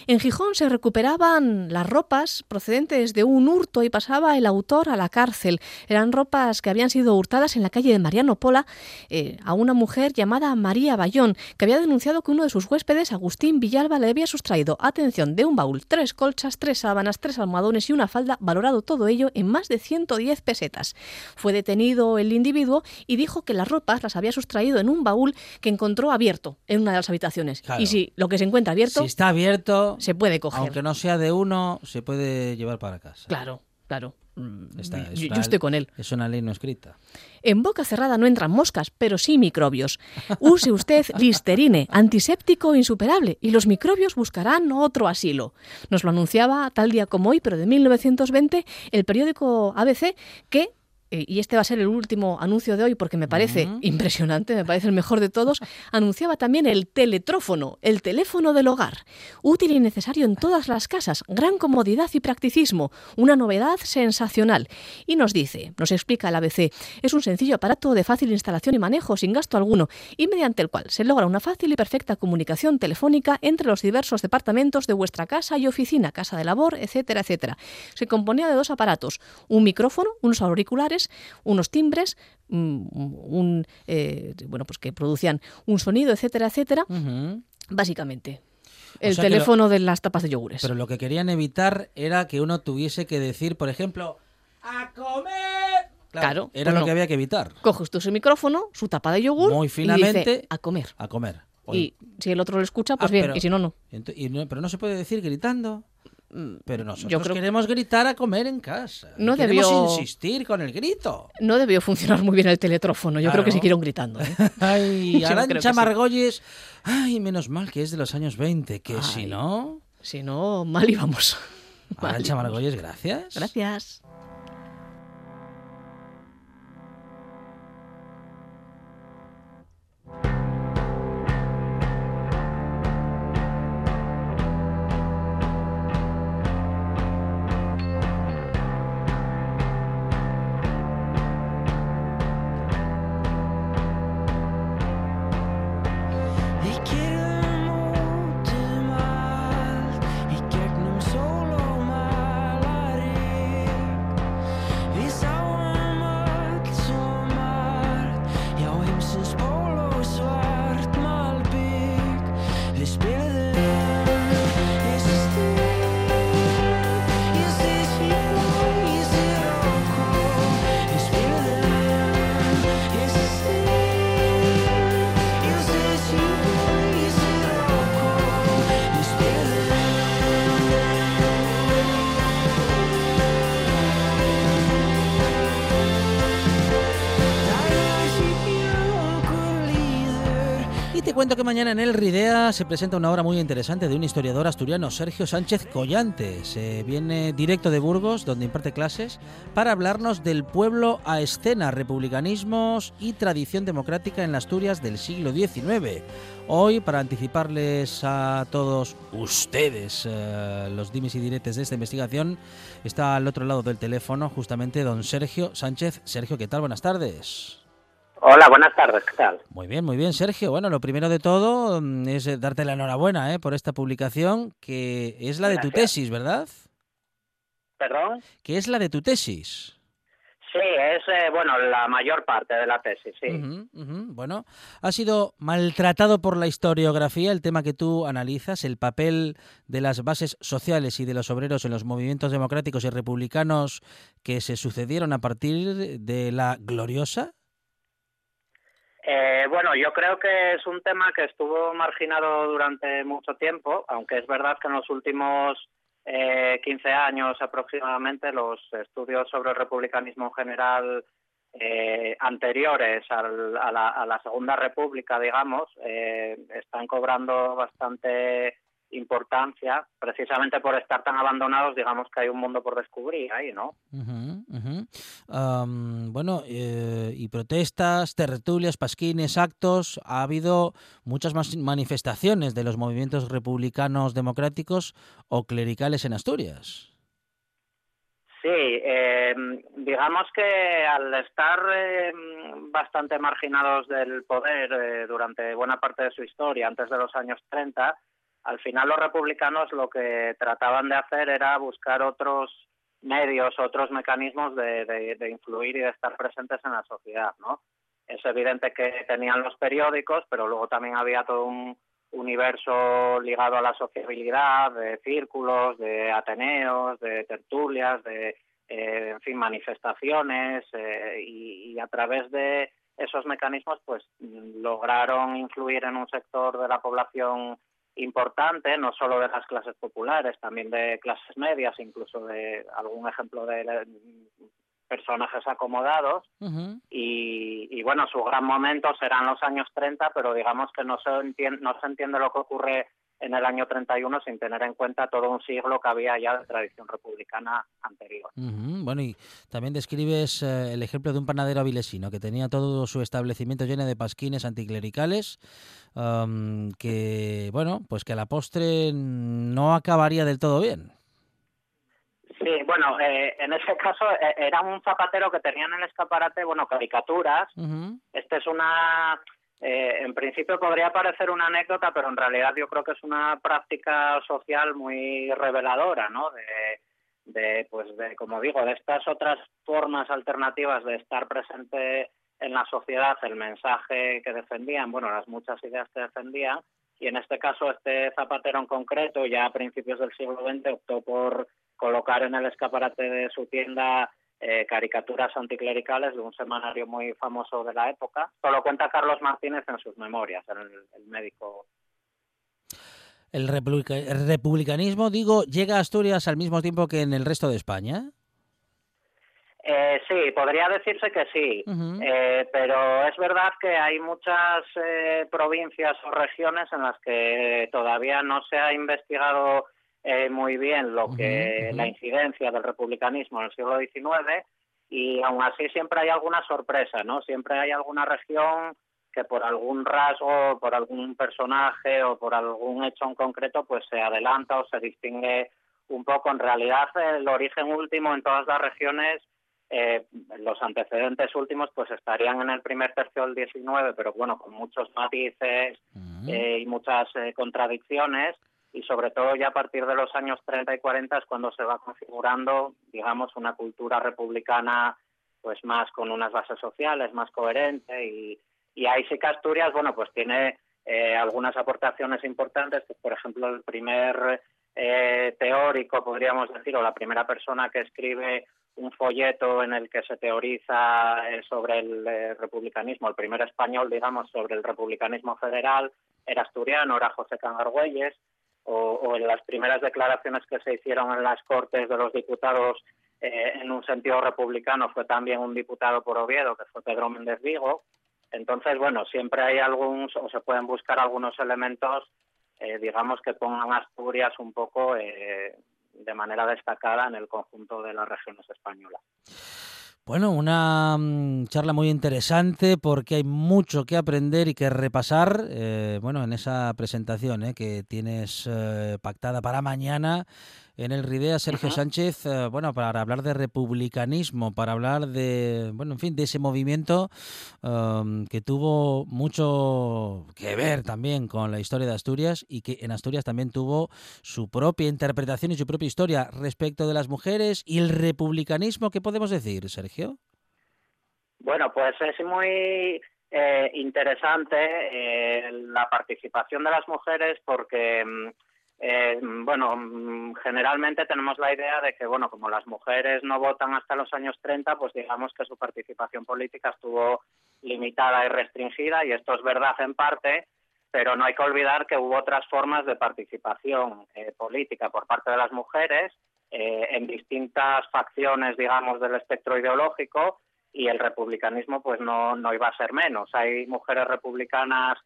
En Gijón se recuperaban las ropas procedentes de un hurto y pasaba el autor a la cárcel. Eran ropas que habían sido hurtadas en la calle de Mariano Pola eh, a una mujer llamada María Bayón, que había denunciado que uno de sus huéspedes, Agustín Villalba, le había sustraído, atención, de un baúl, tres colchas, tres sábanas, tres almohadones y una falda, valorado todo ello en más de 110 pesetas. Fue detenido el individuo y dijo que las ropas las había sustraído en un baúl que encontró abierto en una de las habitaciones. Claro. Y si lo que se encuentra abierto, Si está abierto, se puede coger. aunque no sea de uno, se puede llevar para casa. Claro, claro. Mm, Esta es yo, una- yo estoy con él. Es una ley no escrita. En boca cerrada no entran moscas, pero sí microbios. Use usted Listerine, antiséptico insuperable, y los microbios buscarán otro asilo. Nos lo anunciaba tal día como hoy, pero de 1920, el periódico ABC, que eh, y este va a ser el último anuncio de hoy porque me parece impresionante, me parece el mejor de todos, anunciaba también el teletrófono, el teléfono del hogar, útil y necesario en todas las casas, gran comodidad y practicismo, una novedad sensacional. Y nos dice, nos explica el ABC, es un sencillo aparato de fácil instalación y manejo sin gasto alguno y mediante el cual se logra una fácil y perfecta comunicación telefónica entre los diversos departamentos de vuestra casa y oficina, casa de labor, etcétera, etcétera. Se componía de dos aparatos, un micrófono, unos auriculares, unos timbres, mm, un, eh, bueno, pues que producían un sonido, etcétera, etcétera, básicamente. El sea que lo- teléfono de las tapas de yogures. Pero lo que querían evitar era que uno tuviese que decir, por ejemplo, ¡a comer! Claro, Era pues lo no. que había que evitar. Coge usted su micrófono, su tapa de yogur Muy y finamente dice, a comer. a comer. Y si el otro lo escucha, pues Ah, bien, pero- y si no, y no- pero no se puede decir gritando. Pero nosotros yo creo- queremos gritar a comer en casa. No queremos debió- insistir con el grito. No debió funcionar muy bien el teletrófono. Yo creo que Claro. siguieron gritando. ¿eh? Ay, Arancha sí. Margolles. Ay, menos mal que es de los años 20, que si Ay. no... Si no, mal íbamos. Arancha. Margolles, gracias. Gracias. Cuento que mañana en el Ridea se presenta una obra muy interesante de un historiador asturiano, Sergio Sánchez Collante. Se viene directo de Burgos, donde imparte clases, para hablarnos del pueblo a escena, republicanismos y tradición democrática en las Asturias del siglo XIX. Hoy, para anticiparles a todos ustedes eh, los dimes y diretes de esta investigación, está al otro lado del teléfono justamente don Sergio Sánchez. Sergio, ¿qué tal? Buenas tardes. Hola, buenas tardes, ¿qué tal? Muy bien, muy bien, Sergio. Bueno, lo primero de todo mm, es eh, darte la enhorabuena eh, por esta publicación, que es la de tu tesis, ¿verdad? ¿Perdón? Que es la de tu tesis. Sí, es, eh, bueno, la mayor parte de la tesis, sí. Bueno, ha sido maltratado por la historiografía el tema que tú analizas, el papel de las bases sociales y de los obreros en los movimientos democráticos y republicanos que se sucedieron a partir de la gloriosa. Eh, bueno, yo creo que es un tema que estuvo marginado durante mucho tiempo, aunque es verdad que en los últimos eh, 15 años aproximadamente los estudios sobre el republicanismo en general eh, anteriores al- a, la, a la Segunda República, digamos, eh, están cobrando bastante importancia, precisamente por estar tan abandonados, digamos que hay un mundo por descubrir ahí, ¿no? Am, bueno, eh, y protestas, tertulias, pasquines, actos. Ha habido muchas más manifestaciones de los movimientos republicanos democráticos o clericales en Asturias. Sí, eh, digamos que al estar eh, bastante marginados del poder eh, durante buena parte de su historia, antes de los años 30, al final los republicanos lo que trataban de hacer era buscar otros medios, otros mecanismos de, influir y de estar presentes en la sociedad, ¿no? es evidente que tenían los periódicos, pero luego también había todo un universo ligado a la sociabilidad, de círculos, de ateneos, de tertulias, de, eh, en fin, manifestaciones, eh, y, y a través de esos mecanismos, pues lograron influir en un sector de la población importante, no solo de las clases populares, también de clases medias, incluso de algún ejemplo de personajes acomodados. Y, y, bueno, su gran momento serán los años 30, pero digamos que no se, entiende, no se entiende lo que ocurre en el año 31 sin tener en cuenta todo un siglo que había ya de tradición republicana anterior. Bueno, y también describes eh, el ejemplo de un panadero avilesino que tenía todo su establecimiento lleno de pasquines anticlericales, um, que, bueno, pues que a la postre no acabaría del todo bien. Sí, bueno, eh, en ese caso eh, era un zapatero que tenía en el escaparate, bueno, caricaturas. Uh -huh. Este es una eh, en principio podría parecer una anécdota, pero en realidad yo creo que es una práctica social muy reveladora, ¿no? De, de, pues, de, como digo, de estas otras formas alternativas de estar presente en la sociedad, el mensaje que defendían, bueno, las muchas ideas que defendían, y en este caso este zapatero en concreto, ya a principios del siglo XX, optó por colocar en el escaparate de su tienda eh, caricaturas anticlericales de un semanario muy famoso de la época. Solo cuenta Carlos Martínez en sus memorias, el, el médico. El, republica el, republicanismo, digo, llega a Asturias al mismo tiempo que en el resto de España. Eh, sí, podría decirse que sí, uh -huh. eh, pero es verdad que hay muchas eh, provincias o regiones en las que todavía no se ha investigado eh, muy bien lo que uh -huh. la incidencia del republicanismo en el siglo XIX y aún así siempre hay alguna sorpresa, ¿no? Siempre hay alguna región que por algún rasgo, por algún personaje o por algún hecho en concreto, pues se adelanta o se distingue un poco. En realidad, el origen último en todas las regiones, eh, los antecedentes últimos, pues estarían en el primer tercio del 19, pero bueno, con muchos matices uh -huh. eh, y muchas eh, contradicciones y sobre todo ya a partir de los años 30 y 40 es cuando se va configurando, digamos, una cultura republicana pues más con unas bases sociales, más coherente y, y ahí sí que Asturias, bueno, pues tiene eh, algunas aportaciones importantes, que por ejemplo el primer eh, teórico, podríamos decir, o la primera persona que escribe un folleto en el que se teoriza eh, sobre el eh, republicanismo, el primer español, digamos, sobre el republicanismo federal, era asturiano, era José Cangargüelles, o, en las primeras declaraciones que se hicieron en las Cortes de los Diputados eh, en un sentido republicano fue también un diputado por Oviedo, que fue Pedro Méndez Vigo. Entonces, bueno, siempre hay algunos, o se pueden buscar algunos elementos, eh, digamos, que pongan Asturias un poco eh, de manera destacada en el conjunto de las regiones españolas. Bueno, una um, charla muy interesante porque hay mucho que aprender y que repasar, eh, bueno, en esa presentación eh, que tienes eh, pactada para mañana en el RIDEA, Sergio uh -huh. Sánchez, eh, bueno, para hablar de republicanismo, para hablar de, bueno, en fin, de ese movimiento um, que tuvo mucho que ver también con la historia de Asturias y que en Asturias también tuvo su propia interpretación y su propia historia respecto de las mujeres y el republicanismo. ¿Qué podemos decir, Sergio? Bueno, pues es muy eh, interesante eh, la participación de las mujeres porque mm, eh, bueno, mm, generalmente tenemos la idea de que, bueno, como las mujeres no votan hasta los años 30, pues digamos que su participación política estuvo limitada y restringida, y esto es verdad en parte, pero no hay que olvidar que hubo otras formas de participación eh, política por parte de las mujeres eh, en distintas facciones, digamos, del espectro ideológico, y el republicanismo pues no, no iba a ser menos. Hay mujeres republicanas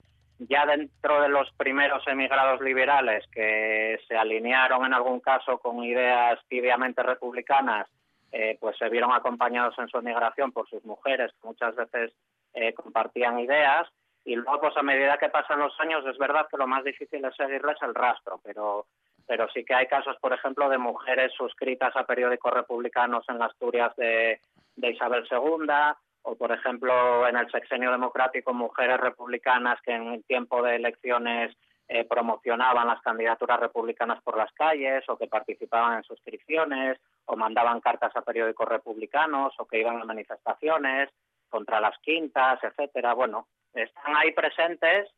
ya dentro de los primeros emigrados liberales que se alinearon en algún caso con ideas tibiamente republicanas, eh, pues se vieron acompañados en su emigración por sus mujeres, que muchas veces eh, compartían ideas, y luego pues a medida que pasan los años es verdad que lo más difícil es seguirles el rastro, pero pero sí que hay casos, por ejemplo, de mujeres suscritas a periódicos republicanos en las Asturias de, de Isabel II, o por ejemplo en el sexenio democrático mujeres republicanas que en el tiempo de elecciones eh, promocionaban las candidaturas republicanas por las calles o que participaban en suscripciones o mandaban cartas a periódicos republicanos o que iban a manifestaciones contra las quintas, etcétera. Bueno, están ahí presentes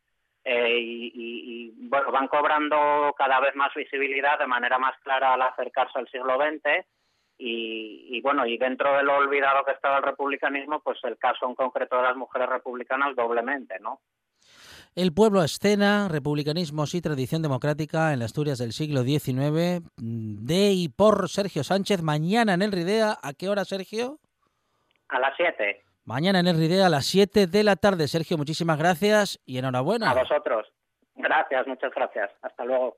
eh, y, y, bueno, van cobrando cada vez más visibilidad de manera más clara al acercarse al siglo XX. Y, y, bueno, y dentro de lo olvidado que estaba el republicanismo, pues el caso en concreto de las mujeres republicanas doblemente, ¿no? El pueblo a escena, republicanismos y tradición democrática en las Asturias del siglo XIX, de y por Sergio Sánchez, mañana en el Ridea. ¿A qué hora, Sergio? A las 7. Mañana en el Ridea a las 7 de la tarde. Sergio, muchísimas gracias y enhorabuena. A vosotros. Gracias, muchas gracias. Hasta luego.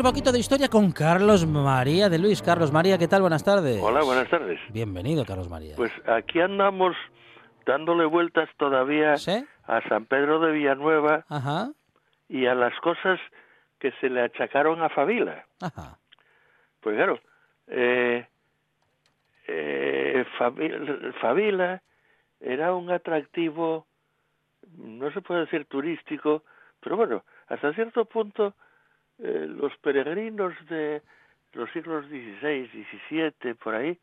Otro poquito de historia con Carlos María de Luis. Carlos María, ¿qué tal? Buenas tardes. Hola, buenas tardes. Bienvenido, Carlos María. Pues aquí andamos dándole vueltas todavía a San Pedro de Villanueva y a las cosas que se le achacaron a Favila. Ajá. Pues claro, eh, eh, Favila era un atractivo, no se puede decir turístico, pero bueno, hasta cierto punto eh, los peregrinos de los siglos XVI, XVII, por ahí,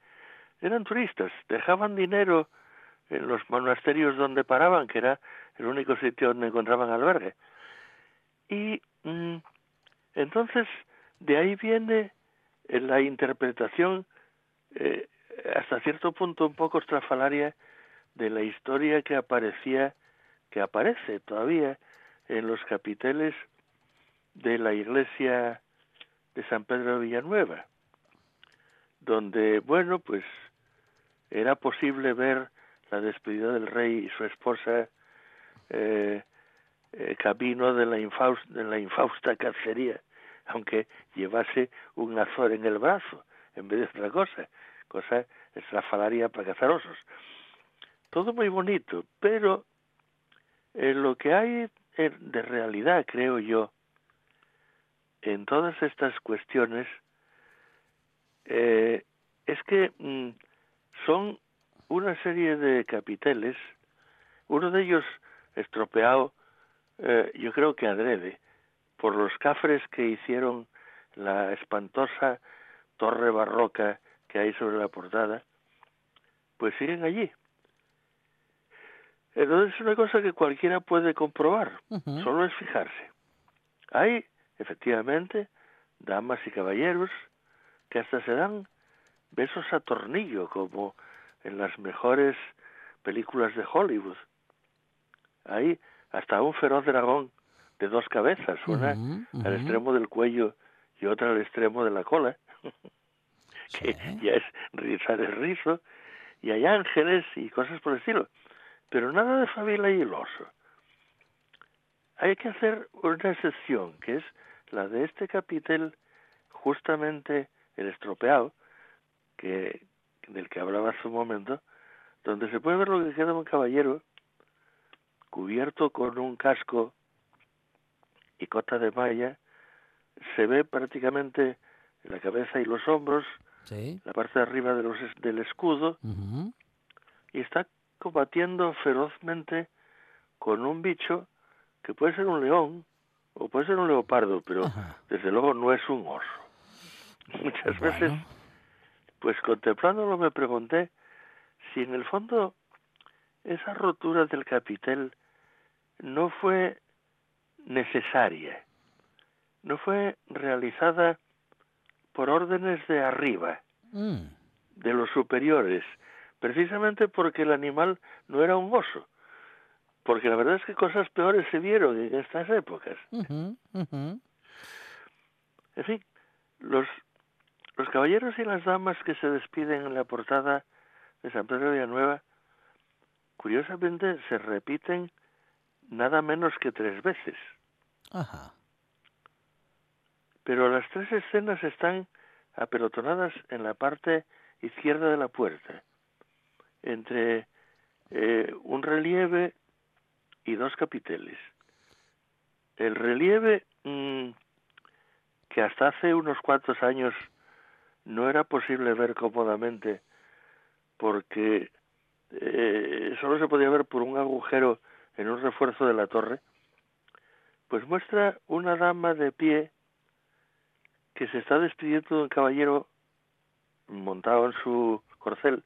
eran turistas, dejaban dinero en los monasterios donde paraban, que era el único sitio donde encontraban albergue. Y mm, entonces de ahí viene eh, la interpretación eh, hasta cierto punto un poco estrafalaria de la historia que aparecía, que aparece todavía en los capiteles de la iglesia de San Pedro de Villanueva, donde, bueno, pues era posible ver la despedida del rey y su esposa eh, eh, camino de la, infausta, de la infausta cacería, aunque llevase un azor en el brazo en vez de otra cosa, cosa estrafalaria para cazar osos. Todo muy bonito, pero eh, lo que hay de realidad, creo yo, en todas estas cuestiones eh, es que mm, son una serie de capiteles, uno de ellos estropeado, eh, yo creo que adrede, por los cafres que hicieron la espantosa torre barroca que hay sobre la portada, pues siguen allí. Entonces es una cosa que cualquiera puede comprobar, solo es fijarse. Hay efectivamente, damas y caballeros que hasta se dan besos a tornillo, como en las mejores películas de Hollywood. Hay hasta un feroz dragón de dos cabezas, una al extremo del cuello y otra al extremo de la cola, que ya es rizar el rizo, y hay ángeles y cosas por el estilo, pero nada de Fabila y el oso. Hay que hacer una excepción, que es la de este capitel, justamente el estropeado, que del que hablaba hace un momento, donde se puede ver lo que queda de un caballero cubierto con un casco y cota de malla, se ve prácticamente la cabeza y los hombros, la parte de arriba de los, del escudo, y está combatiendo ferozmente con un bicho que puede ser un león, o puede ser un leopardo, pero desde luego no es un oso. Muchas veces, pues contemplándolo me pregunté si en el fondo esa rotura del capitel no fue necesaria, no fue realizada por órdenes de arriba, mm. de los superiores, precisamente porque el animal no era un oso, porque la verdad es que cosas peores se vieron en estas épocas. En fin, los, los caballeros y las damas que se despiden en la portada de San Pedro de Villanueva, curiosamente se repiten nada menos que tres veces. Ajá. Pero las tres escenas están apelotonadas en la parte izquierda de la puerta, entre eh, un relieve y dos capiteles. El relieve mm, que hasta hace unos cuantos años no era posible ver cómodamente porque eh, solo se podía ver por un agujero en un refuerzo de la torre, pues muestra una dama de pie que se está despidiendo de un caballero montado en su corcel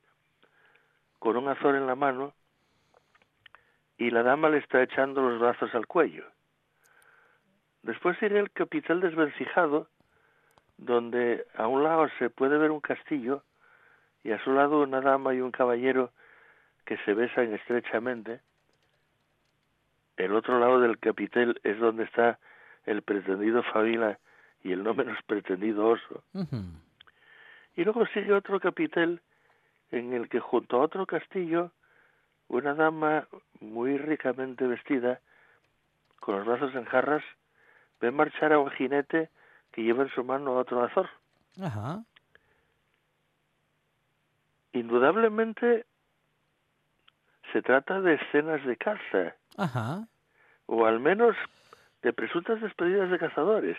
con un azor en la mano y la dama le está echando los brazos al cuello. Después iré el capital desvencijado, donde a un lado se puede ver un castillo y a su lado una dama y un caballero que se besan estrechamente. El otro lado del capitel es donde está el pretendido Fabila y el no menos pretendido Oso. Y luego sigue otro capitel en el que junto a otro castillo una dama muy ricamente vestida, con los brazos en jarras, ve marchar a un jinete que lleva en su mano otro azor. Ajá. Indudablemente se trata de escenas de caza, Ajá. o al menos de presuntas despedidas de cazadores.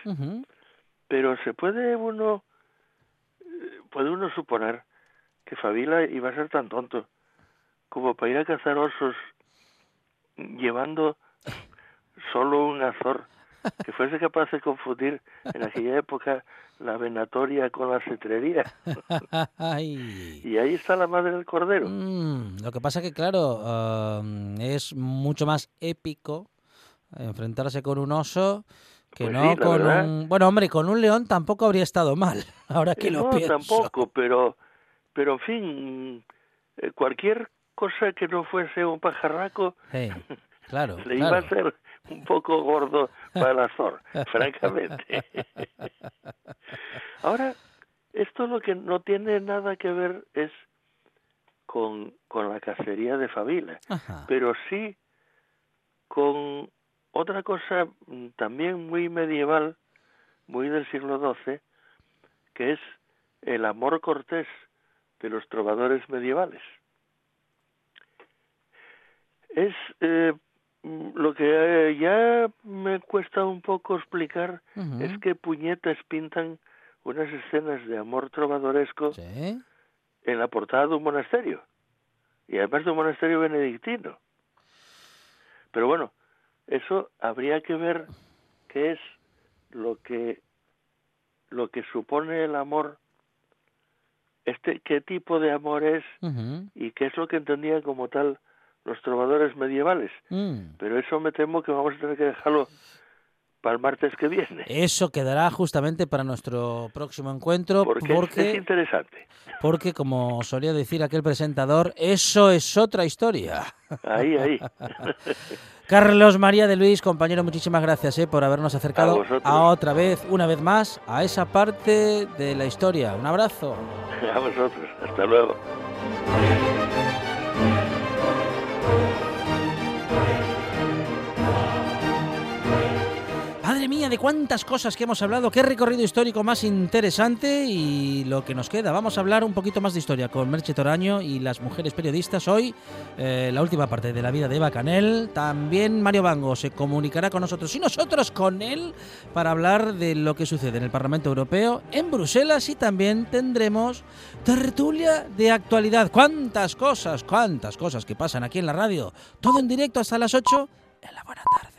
Pero se puede uno eh, puede uno suponer que Fabila iba a ser tan tonto como para ir a cazar osos llevando solo un azor que fuese capaz de confundir en aquella época la venatoria con la cetrería. Y ahí está la madre del cordero. Mm, lo que pasa que, claro, um, es mucho más épico enfrentarse con un oso que Pues no sí, con verdad. un... Bueno, hombre, con un león tampoco habría estado mal, ahora que lo no, pienso. tampoco, pero, pero en fin, eh, cualquier cosa que no fuese un pajarraco claro, le iba a ser un poco gordo para el azor, francamente. Ahora, esto lo que no tiene nada que ver es con, con la cacería de Fabila, Ajá. pero sí con otra cosa también muy medieval, muy del siglo XII, que es el amor cortés de los trovadores medievales. Es eh, lo que eh, ya me cuesta un poco explicar es que puñetas pintan unas escenas de amor trovadoresco Sí. en la portada de un monasterio y además de un monasterio benedictino. Pero bueno, eso habría que ver qué es lo que lo que supone el amor, este qué tipo de amor es y qué es lo que entendían como tal los trovadores medievales. Mm. Pero eso me temo que vamos a tener que dejarlo para el martes que viene, Eso quedará justamente para nuestro próximo encuentro porque, es- es porque, interesante. porque, como solía decir aquel presentador, eso es otra historia. Ahí, ahí. Carlos María de Luis, compañero, muchísimas gracias eh, por habernos acercado a otra vez, una vez más, a esa parte de la historia. Un abrazo. A vosotros. Hasta luego. De cuántas cosas que hemos hablado, qué recorrido histórico más interesante y lo que nos queda. Vamos a hablar un poquito más de historia con Merche Toraño y las mujeres periodistas. Hoy, eh, la última parte de la vida de Eva Canel. También Mario Bango se comunicará con nosotros y nosotros con él para hablar de lo que sucede en el Parlamento Europeo, en Bruselas y también tendremos tertulia de actualidad. Cuántas cosas, cuántas cosas que pasan aquí en la radio. Todo en directo hasta las 8 en la buena tarde.